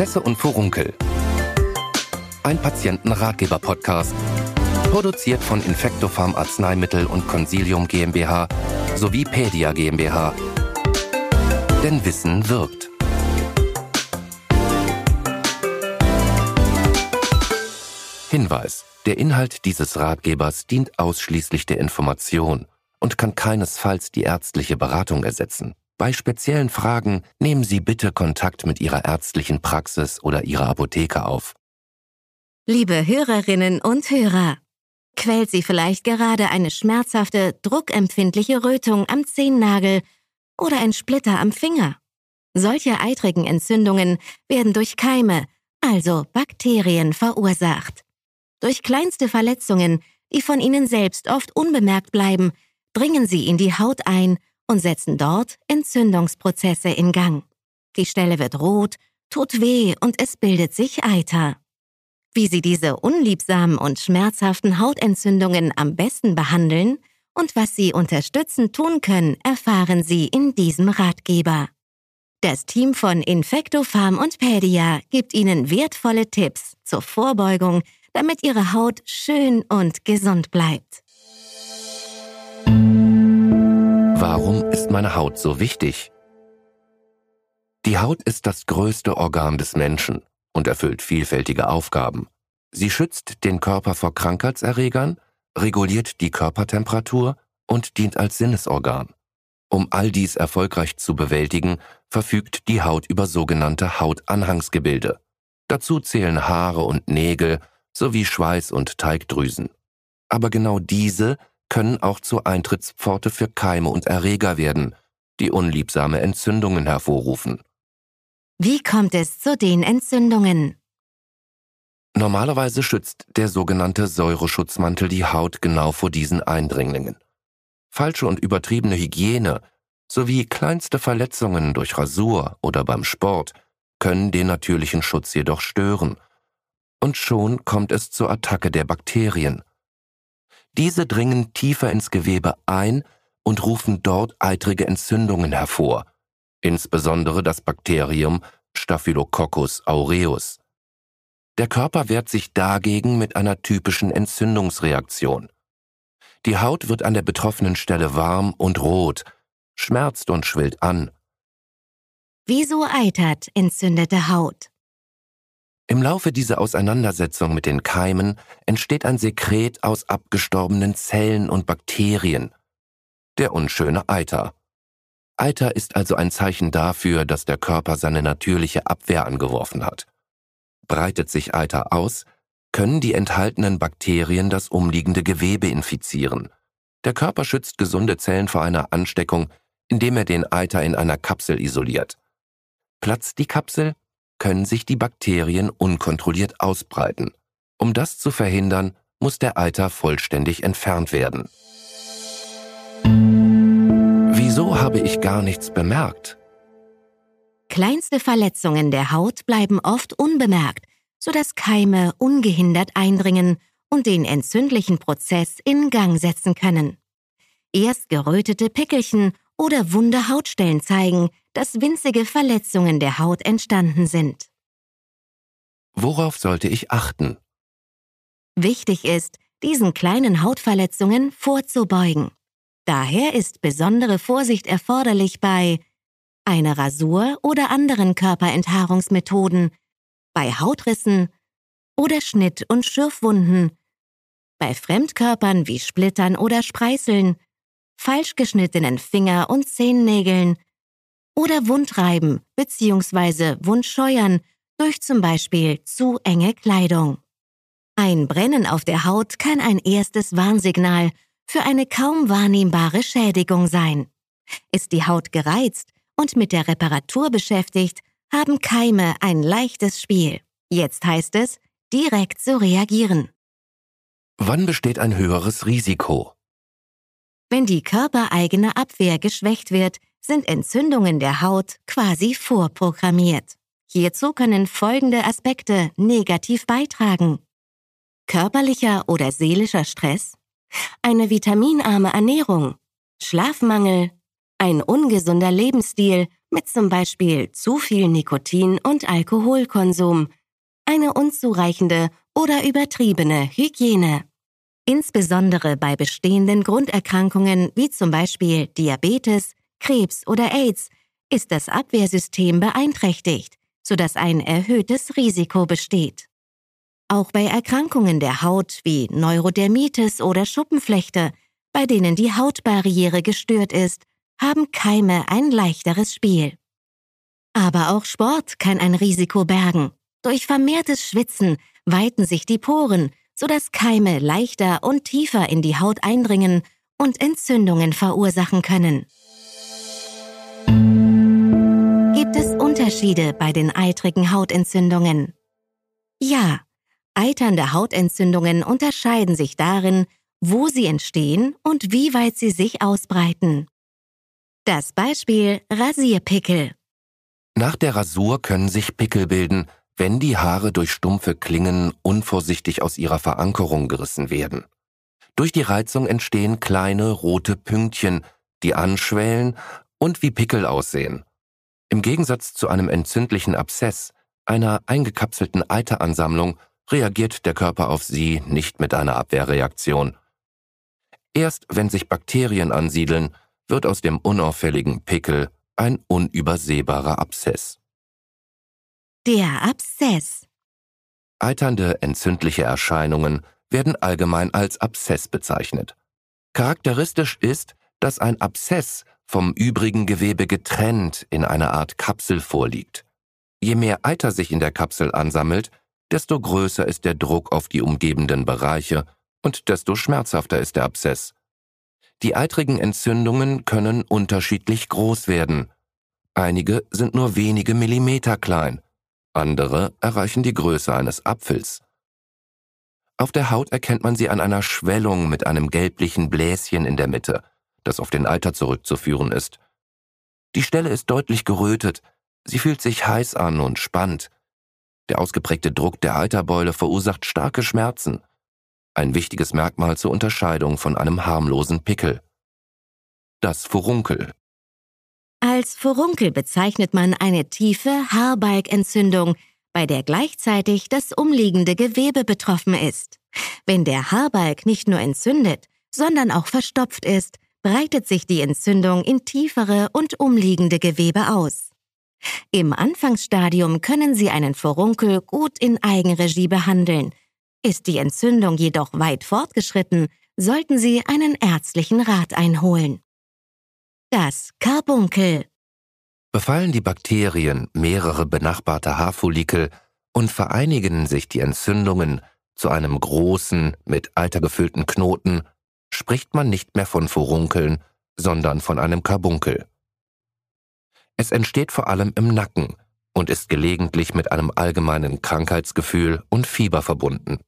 Prozesse und Furunkel. Ein Patientenratgeber-Podcast. Produziert von Infectopharm Arzneimittel und Consilium GmbH sowie Pedia GmbH. Denn Wissen wirkt. Hinweis. Der Inhalt dieses Ratgebers dient ausschließlich der Information und kann keinesfalls die ärztliche Beratung ersetzen. Bei speziellen Fragen nehmen Sie bitte Kontakt mit Ihrer ärztlichen Praxis oder Ihrer Apotheke auf. Liebe Hörerinnen und Hörer, quält Sie vielleicht gerade eine schmerzhafte, druckempfindliche Rötung am Zehennagel oder ein Splitter am Finger? Solche eitrigen Entzündungen werden durch Keime, also Bakterien, verursacht. Durch kleinste Verletzungen, die von ihnen selbst oft unbemerkt bleiben, dringen sie in die Haut ein und setzen dort Entzündungsprozesse in Gang. Die Stelle wird rot, tut weh und es bildet sich Eiter. Wie Sie diese unliebsamen und schmerzhaften Hautentzündungen am besten behandeln und was Sie unterstützend tun können, erfahren Sie in diesem Ratgeber. Das Team von Infectopharm und Pedia gibt Ihnen wertvolle Tipps zur Vorbeugung damit Ihre Haut schön und gesund bleibt. Meine Haut so wichtig? Die Haut ist das größte Organ des Menschen und erfüllt vielfältige Aufgaben. Sie schützt den Körper vor Krankheitserregern, reguliert die Körpertemperatur und dient als Sinnesorgan. Um all dies erfolgreich zu bewältigen, verfügt die Haut über sogenannte Hautanhangsgebilde. Dazu zählen Haare und Nägel, sowie Schweiß- und Teigdrüsen. Aber genau diese können auch zur Eintrittspforte für Keime und Erreger werden, die unliebsame Entzündungen hervorrufen. Wie kommt es zu den Entzündungen? Normalerweise schützt der sogenannte Säureschutzmantel die Haut genau vor diesen Eindringlingen. Falsche und übertriebene Hygiene sowie kleinste Verletzungen durch Rasur oder beim Sport können den natürlichen Schutz jedoch stören und schon kommt es zur Attacke der Bakterien. Diese dringen tiefer ins Gewebe ein und rufen dort eitrige Entzündungen hervor, insbesondere das Bakterium Staphylococcus aureus. Der Körper wehrt sich dagegen mit einer typischen Entzündungsreaktion. Die Haut wird an der betroffenen Stelle warm und rot, schmerzt und schwillt an. Wieso eitert entzündete Haut? Im Laufe dieser Auseinandersetzung mit den Keimen entsteht ein Sekret aus abgestorbenen Zellen und Bakterien. Der unschöne Eiter. Eiter ist also ein Zeichen dafür, dass der Körper seine natürliche Abwehr angeworfen hat. Breitet sich Eiter aus, können die enthaltenen Bakterien das umliegende Gewebe infizieren. Der Körper schützt gesunde Zellen vor einer Ansteckung, indem er den Eiter in einer Kapsel isoliert. Platzt die Kapsel, können sich die Bakterien unkontrolliert ausbreiten. Um das zu verhindern, muss der Eiter vollständig entfernt werden. Wieso habe ich gar nichts bemerkt? Kleinste Verletzungen der Haut bleiben oft unbemerkt, sodass Keime ungehindert eindringen und den entzündlichen Prozess in Gang setzen können. Erst gerötete Pickelchen oder wunde Hautstellen zeigen, dass winzige Verletzungen der Haut entstanden sind. Worauf sollte ich achten? Wichtig ist, diesen kleinen Hautverletzungen vorzubeugen. Daher ist besondere Vorsicht erforderlich bei einer Rasur oder anderen Körperenthaarungsmethoden, bei Hautrissen oder Schnitt- und Schürfwunden, bei Fremdkörpern wie Splittern oder Spreißeln, falsch geschnittenen Finger- und Zehennägeln oder Wundreiben bzw. Wundscheuern durch zum Beispiel zu enge Kleidung. Ein Brennen auf der Haut kann ein erstes Warnsignal für eine kaum wahrnehmbare Schädigung sein. Ist die Haut gereizt und mit der Reparatur beschäftigt, haben Keime ein leichtes Spiel. Jetzt heißt es, direkt zu reagieren. Wann besteht ein höheres Risiko? Wenn die körpereigene Abwehr geschwächt wird, sind Entzündungen der Haut quasi vorprogrammiert. Hierzu können folgende Aspekte negativ beitragen. Körperlicher oder seelischer Stress, eine vitaminarme Ernährung, Schlafmangel, ein ungesunder Lebensstil mit zum Beispiel zu viel Nikotin und Alkoholkonsum, eine unzureichende oder übertriebene Hygiene. Insbesondere bei bestehenden Grunderkrankungen wie zum Beispiel Diabetes, Krebs oder AIDS ist das Abwehrsystem beeinträchtigt, sodass ein erhöhtes Risiko besteht. Auch bei Erkrankungen der Haut wie Neurodermitis oder Schuppenflechte, bei denen die Hautbarriere gestört ist, haben Keime ein leichteres Spiel. Aber auch Sport kann ein Risiko bergen. Durch vermehrtes Schwitzen weiten sich die Poren, sodass Keime leichter und tiefer in die Haut eindringen und Entzündungen verursachen können. Unterschiede bei den eitrigen Hautentzündungen? Ja, eiternde Hautentzündungen unterscheiden sich darin, wo sie entstehen und wie weit sie sich ausbreiten. Das Beispiel Rasierpickel. Nach der Rasur können sich Pickel bilden, wenn die Haare durch stumpfe Klingen unvorsichtig aus ihrer Verankerung gerissen werden. Durch die Reizung entstehen kleine rote Pünktchen, die anschwellen und wie Pickel aussehen. Im Gegensatz zu einem entzündlichen Abszess, einer eingekapselten Eiteransammlung, reagiert der Körper auf sie nicht mit einer Abwehrreaktion. Erst wenn sich Bakterien ansiedeln, wird aus dem unauffälligen Pickel ein unübersehbarer Abszess. Der Abszess. Eiternde entzündliche Erscheinungen werden allgemein als Abszess bezeichnet. Charakteristisch ist, dass ein Abszess vom übrigen Gewebe getrennt in einer Art Kapsel vorliegt. Je mehr Eiter sich in der Kapsel ansammelt, desto größer ist der Druck auf die umgebenden Bereiche und desto schmerzhafter ist der Abszess. Die eitrigen Entzündungen können unterschiedlich groß werden. Einige sind nur wenige Millimeter klein, andere erreichen die Größe eines Apfels. Auf der Haut erkennt man sie an einer Schwellung mit einem gelblichen Bläschen in der Mitte, das auf den Eiter zurückzuführen ist. Die Stelle ist deutlich gerötet, sie fühlt sich heiß an und spannt. Der ausgeprägte Druck der Eiterbeule verursacht starke Schmerzen, ein wichtiges Merkmal zur Unterscheidung von einem harmlosen Pickel. Das Furunkel. Als Furunkel bezeichnet man eine tiefe Haarbalgentzündung, bei der gleichzeitig das umliegende Gewebe betroffen ist. Wenn der Haarbalg nicht nur entzündet, sondern auch verstopft ist, breitet sich die Entzündung in tiefere und umliegende Gewebe aus. Im Anfangsstadium können Sie einen Furunkel gut in Eigenregie behandeln. Ist die Entzündung jedoch weit fortgeschritten, sollten Sie einen ärztlichen Rat einholen. Das Karbunkel. Befallen die Bakterien mehrere benachbarte Haarfollikel und vereinigen sich die Entzündungen zu einem großen, mit Eiter gefüllten Knoten, spricht man nicht mehr von Furunkeln, sondern von einem Karbunkel. Es entsteht vor allem im Nacken und ist gelegentlich mit einem allgemeinen Krankheitsgefühl und Fieber verbunden.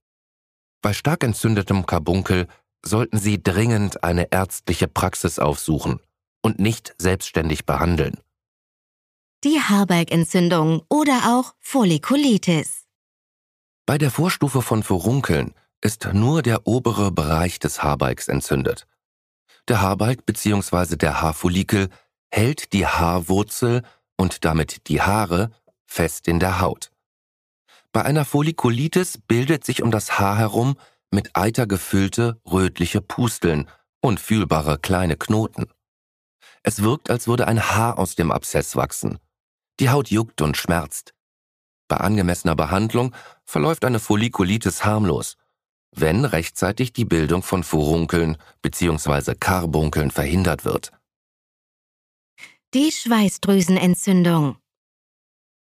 Bei stark entzündetem Karbunkel sollten Sie dringend eine ärztliche Praxis aufsuchen und nicht selbstständig behandeln. Die Haarbalgentzündung oder auch Follikulitis. Bei der Vorstufe von Furunkeln ist nur der obere Bereich des Haarbalgs entzündet. Der Haarbalg bzw. der Haarfollikel hält die Haarwurzel und damit die Haare fest in der Haut. Bei einer Follikulitis bildet sich um das Haar herum mit Eiter gefüllte rötliche Pusteln und fühlbare kleine Knoten. Es wirkt, als würde ein Haar aus dem Abszess wachsen. Die Haut juckt und schmerzt. Bei angemessener Behandlung verläuft eine Follikulitis harmlos, wenn rechtzeitig die Bildung von Furunkeln bzw. Karbunkeln verhindert wird. Die Schweißdrüsenentzündung.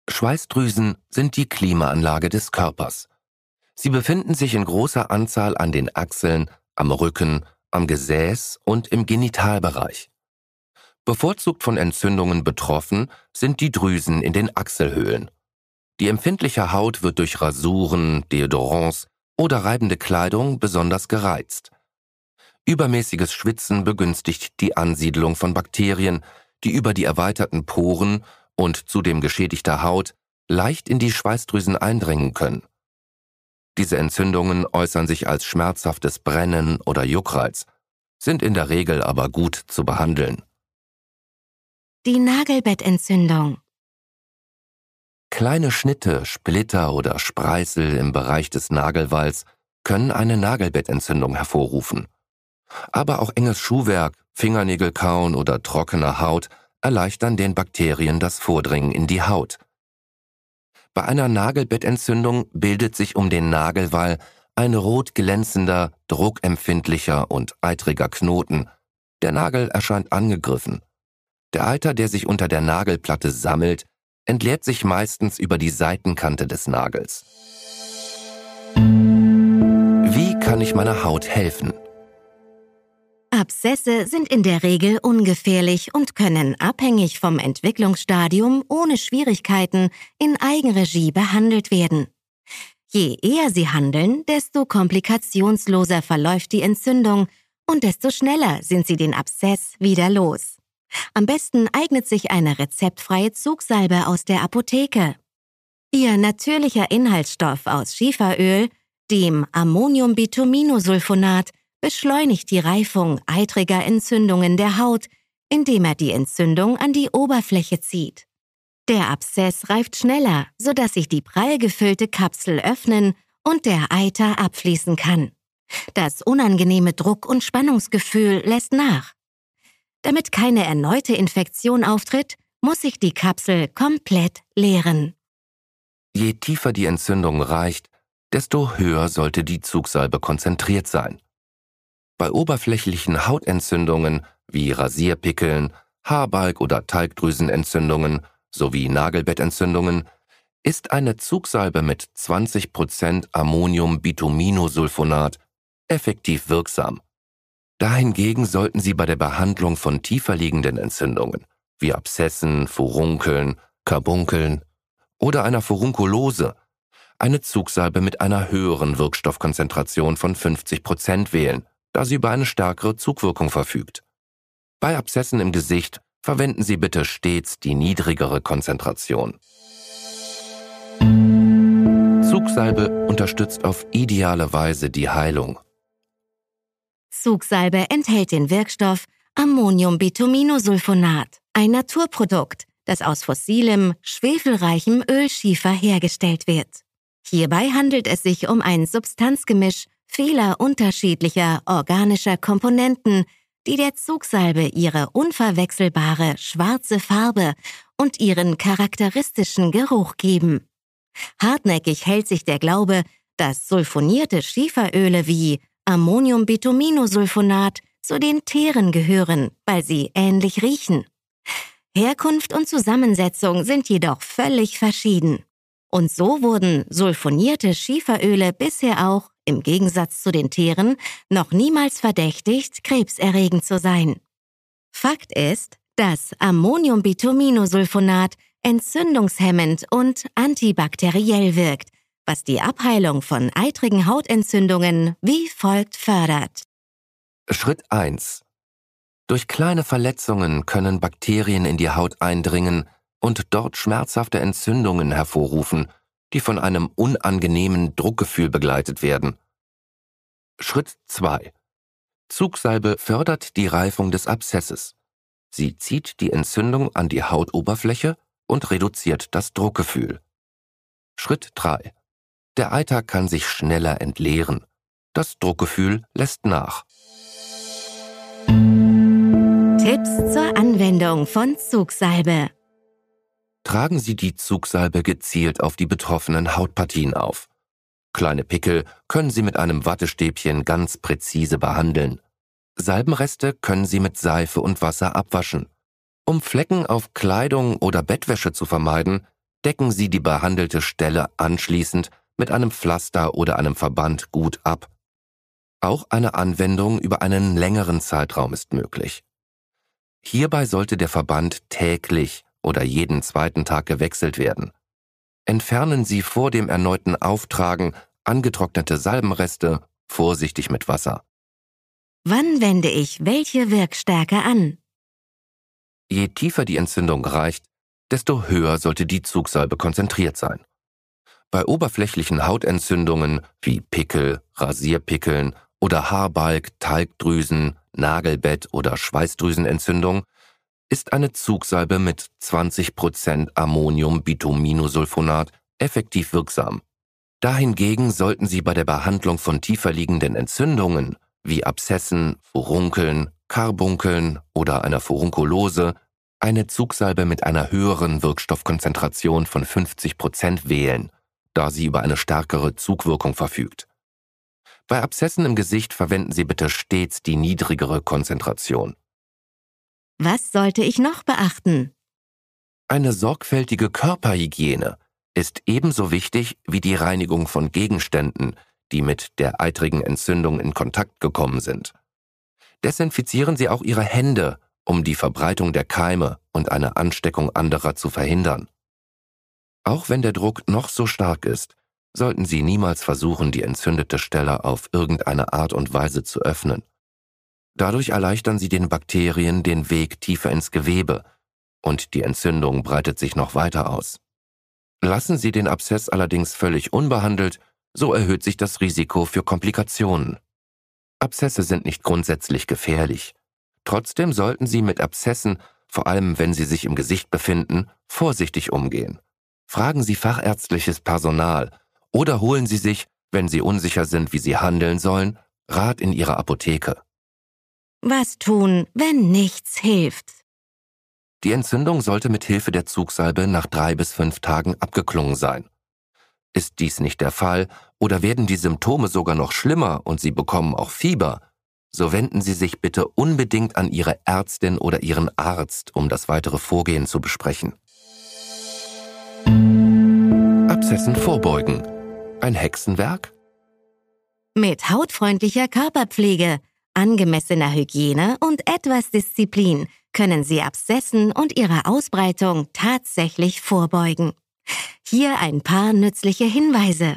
Schweißdrüsen sind die Klimaanlage des Körpers. Sie befinden sich in großer Anzahl an den Achseln, am Rücken, am Gesäß und im Genitalbereich. Bevorzugt von Entzündungen betroffen sind die Drüsen in den Achselhöhlen. Die empfindliche Haut wird durch Rasuren, Deodorants oder reibende Kleidung besonders gereizt. Übermäßiges Schwitzen begünstigt die Ansiedlung von Bakterien, die über die erweiterten Poren und zudem geschädigter Haut leicht in die Schweißdrüsen eindringen können. Diese Entzündungen äußern sich als schmerzhaftes Brennen oder Juckreiz, sind in der Regel aber gut zu behandeln. die Nagelbettentzündung. Kleine Schnitte, Splitter oder Spreißel im Bereich des Nagelwalls können eine Nagelbettentzündung hervorrufen. Aber auch enges Schuhwerk, Fingernägelkauen oder trockene Haut erleichtern den Bakterien das Vordringen in die Haut. Bei einer Nagelbettentzündung bildet sich um den Nagelwall ein rot glänzender, druckempfindlicher und eitriger Knoten. Der Nagel erscheint angegriffen. Der Eiter, der sich unter der Nagelplatte sammelt, entleert sich meistens über die Seitenkante des Nagels. Wie kann ich meiner Haut helfen? Abszesse sind in der Regel ungefährlich und können abhängig vom Entwicklungsstadium ohne Schwierigkeiten in Eigenregie behandelt werden. Je eher sie handeln, desto komplikationsloser verläuft die Entzündung und desto schneller sind sie den Abszess wieder los. Am besten eignet sich eine rezeptfreie Zugsalbe aus der Apotheke. Ihr natürlicher Inhaltsstoff aus Schieferöl, dem Ammoniumbituminolsulfonat, beschleunigt die Reifung eitriger Entzündungen der Haut, indem er die Entzündung an die Oberfläche zieht. Der Abszess reift schneller, sodass sich die prall gefüllte Kapsel öffnen und der Eiter abfließen kann. Das unangenehme Druck- und Spannungsgefühl lässt nach. Damit keine erneute Infektion auftritt, muss sich die Kapsel komplett leeren. Je tiefer die Entzündung reicht, desto höher sollte die Zugsalbe konzentriert sein. Bei oberflächlichen Hautentzündungen wie Rasierpickeln, Haarbalg- oder Talgdrüsenentzündungen sowie Nagelbettentzündungen ist eine Zugsalbe mit 20% Ammoniumbituminolsulfonat effektiv wirksam. Dahingegen sollten Sie bei der Behandlung von tiefer liegenden Entzündungen wie Abszessen, Furunkeln, Karbunkeln oder einer Furunkulose eine Zugsalbe mit einer höheren Wirkstoffkonzentration von 50% wählen da sie über eine stärkere Zugwirkung verfügt. Bei Abszessen im Gesicht verwenden Sie bitte stets die niedrigere Konzentration. Zugsalbe unterstützt auf ideale Weise die Heilung. Zugsalbe enthält den Wirkstoff Ammoniumbituminolsulfonat, ein Naturprodukt, das aus fossilem, schwefelreichem Ölschiefer hergestellt wird. Hierbei handelt es sich um ein Substanzgemisch vieler unterschiedlicher organischer Komponenten, die der Zugsalbe ihre unverwechselbare schwarze Farbe und ihren charakteristischen Geruch geben. Hartnäckig hält sich der Glaube, dass sulfonierte Schieferöle wie Ammoniumbituminolsulfonat zu den Teeren gehören, weil sie ähnlich riechen. Herkunft und Zusammensetzung sind jedoch völlig verschieden. Und so wurden sulfonierte Schieferöle bisher auch im Gegensatz zu den Tieren, noch niemals verdächtigt, krebserregend zu sein. Fakt ist, dass Ammoniumbituminolsulfonat entzündungshemmend und antibakteriell wirkt, was die Abheilung von eitrigen Hautentzündungen wie folgt fördert. Schritt 1. Durch kleine Verletzungen können Bakterien in die Haut eindringen und dort schmerzhafte Entzündungen hervorrufen, die von einem unangenehmen Druckgefühl begleitet werden. Schritt 2. Zugsalbe fördert die Reifung des Abszesses. Sie zieht die Entzündung an die Hautoberfläche und reduziert das Druckgefühl. Schritt 3. Der Eiter kann sich schneller entleeren. Das Druckgefühl lässt nach. Tipps zur Anwendung von Zugsalbe tragen Sie die Zugsalbe gezielt auf die betroffenen Hautpartien auf. Kleine Pickel können Sie mit einem Wattestäbchen ganz präzise behandeln. Salbenreste können Sie mit Seife und Wasser abwaschen. Um Flecken auf Kleidung oder Bettwäsche zu vermeiden, decken Sie die behandelte Stelle anschließend mit einem Pflaster oder einem Verband gut ab. Auch eine Anwendung über einen längeren Zeitraum ist möglich. Hierbei sollte der Verband täglich oder jeden zweiten Tag gewechselt werden. Entfernen Sie vor dem erneuten Auftragen angetrocknete Salbenreste vorsichtig mit Wasser. Wann wende ich welche Wirkstärke an? Je tiefer die Entzündung reicht, desto höher sollte die Zugsalbe konzentriert sein. Bei oberflächlichen Hautentzündungen wie Pickel, Rasierpickeln oder Haarbalg, Talgdrüsen, Nagelbett oder Schweißdrüsenentzündung ist eine Zugsalbe mit 20% Ammoniumbituminosulfonat effektiv wirksam. Dahingegen sollten Sie bei der Behandlung von tiefer liegenden Entzündungen wie Abszessen, Furunkeln, Karbunkeln oder einer Furunkulose eine Zugsalbe mit einer höheren Wirkstoffkonzentration von 50% wählen, da sie über eine stärkere Zugwirkung verfügt. Bei Abszessen im Gesicht verwenden Sie bitte stets die niedrigere Konzentration. Was sollte ich noch beachten? Eine sorgfältige Körperhygiene ist ebenso wichtig wie die Reinigung von Gegenständen, die mit der eitrigen Entzündung in Kontakt gekommen sind. Desinfizieren Sie auch Ihre Hände, um die Verbreitung der Keime und eine Ansteckung anderer zu verhindern. Auch wenn der Druck noch so stark ist, sollten Sie niemals versuchen, die entzündete Stelle auf irgendeine Art und Weise zu öffnen. Dadurch erleichtern Sie den Bakterien den Weg tiefer ins Gewebe und die Entzündung breitet sich noch weiter aus. Lassen Sie den Abszess allerdings völlig unbehandelt, so erhöht sich das Risiko für Komplikationen. Abszesse sind nicht grundsätzlich gefährlich. Trotzdem sollten Sie mit Abszessen, vor allem wenn sie sich im Gesicht befinden, vorsichtig umgehen. Fragen Sie fachärztliches Personal oder holen Sie sich, wenn Sie unsicher sind, wie Sie handeln sollen, Rat in Ihrer Apotheke. Was tun, wenn nichts hilft? Die Entzündung sollte mit Hilfe der Zugsalbe nach drei bis fünf Tagen abgeklungen sein. Ist dies nicht der Fall oder werden die Symptome sogar noch schlimmer und Sie bekommen auch Fieber, so wenden Sie sich bitte unbedingt an Ihre Ärztin oder Ihren Arzt, um das weitere Vorgehen zu besprechen. Abszessen vorbeugen. Ein Hexenwerk? Mit hautfreundlicher Körperpflege, angemessener Hygiene und etwas Disziplin können Sie Abszessen und ihre Ausbreitung tatsächlich vorbeugen. Hier ein paar nützliche Hinweise.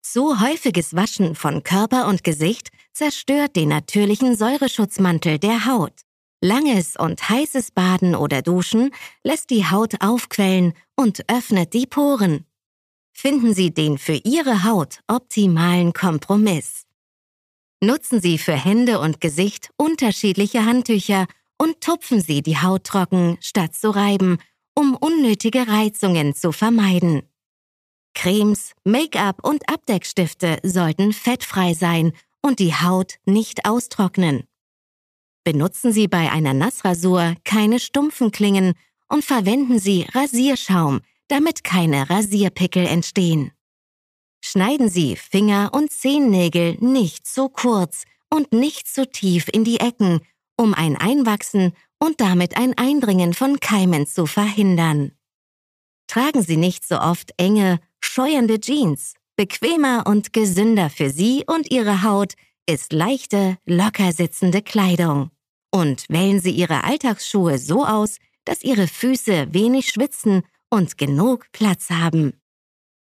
Zu häufiges Waschen von Körper und Gesicht zerstört den natürlichen Säureschutzmantel der Haut. Langes und heißes Baden oder Duschen lässt die Haut aufquellen und öffnet die Poren. Finden Sie den für Ihre Haut optimalen Kompromiss. Nutzen Sie für Hände und Gesicht unterschiedliche Handtücher und tupfen Sie die Haut trocken, statt zu reiben, um unnötige Reizungen zu vermeiden. Cremes, Make-up und Abdeckstifte sollten fettfrei sein und die Haut nicht austrocknen. Benutzen Sie bei einer Nassrasur keine stumpfen Klingen und verwenden Sie Rasierschaum, damit keine Rasierpickel entstehen. Schneiden Sie Finger und Zehennägel nicht zu kurz und nicht zu tief in die Ecken, um ein Einwachsen und damit ein Eindringen von Keimen zu verhindern. Tragen Sie nicht so oft enge, scheuernde Jeans. Bequemer und gesünder für Sie und Ihre Haut ist leichte, locker sitzende Kleidung. Und wählen Sie Ihre Alltagsschuhe so aus, dass Ihre Füße wenig schwitzen und genug Platz haben.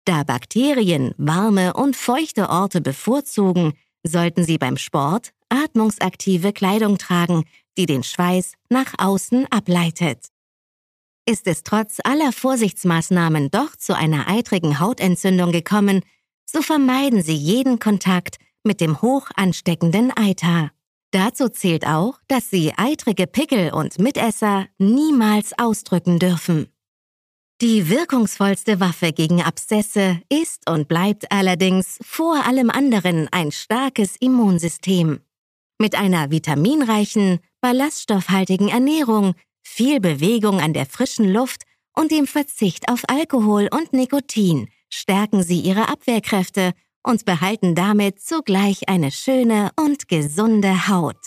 Da Bakterien warme und feuchte Orte bevorzugen, sollten Sie beim Sport atmungsaktive Kleidung tragen, die den Schweiß nach außen ableitet. Ist es trotz aller Vorsichtsmaßnahmen doch zu einer eitrigen Hautentzündung gekommen, so vermeiden Sie jeden Kontakt mit dem hoch ansteckenden Eiter. Dazu zählt auch, dass Sie eitrige Pickel und Mitesser niemals ausdrücken dürfen. Die wirkungsvollste Waffe gegen Abszesse ist und bleibt allerdings vor allem anderen ein starkes Immunsystem. Mit einer vitaminreichen, ballaststoffhaltigen Ernährung, viel Bewegung an der frischen Luft und dem Verzicht auf Alkohol und Nikotin stärken sie ihre Abwehrkräfte und behalten damit zugleich eine schöne und gesunde Haut.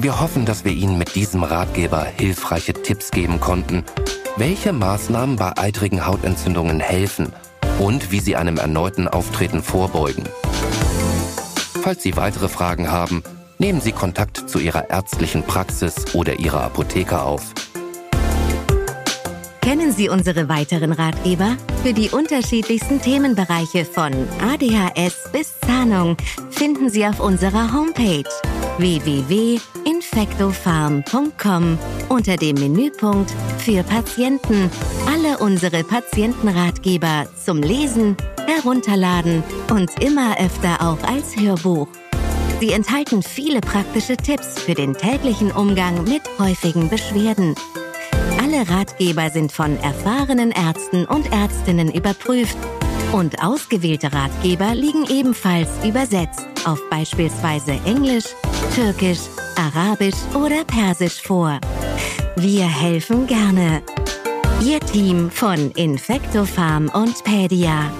Wir hoffen, dass wir Ihnen mit diesem Ratgeber hilfreiche Tipps geben konnten, welche Maßnahmen bei eitrigen Hautentzündungen helfen und wie Sie einem erneuten Auftreten vorbeugen. Falls Sie weitere Fragen haben, nehmen Sie Kontakt zu Ihrer ärztlichen Praxis oder Ihrer Apotheker auf. Kennen Sie unsere weiteren Ratgeber? Für die unterschiedlichsten Themenbereiche von ADHS bis Zahnung finden Sie auf unserer Homepage www.infectofarm.com unter dem Menüpunkt für Patienten alle unsere Patientenratgeber zum Lesen, Herunterladen und immer öfter auch als Hörbuch. Sie enthalten viele praktische Tipps für den täglichen Umgang mit häufigen Beschwerden. Alle Ratgeber sind von erfahrenen Ärzten und Ärztinnen überprüft und ausgewählte Ratgeber liegen ebenfalls übersetzt auf beispielsweise Englisch, Türkisch, Arabisch oder Persisch vor. Wir helfen gerne. Ihr Team von Infectofarm und Pedia.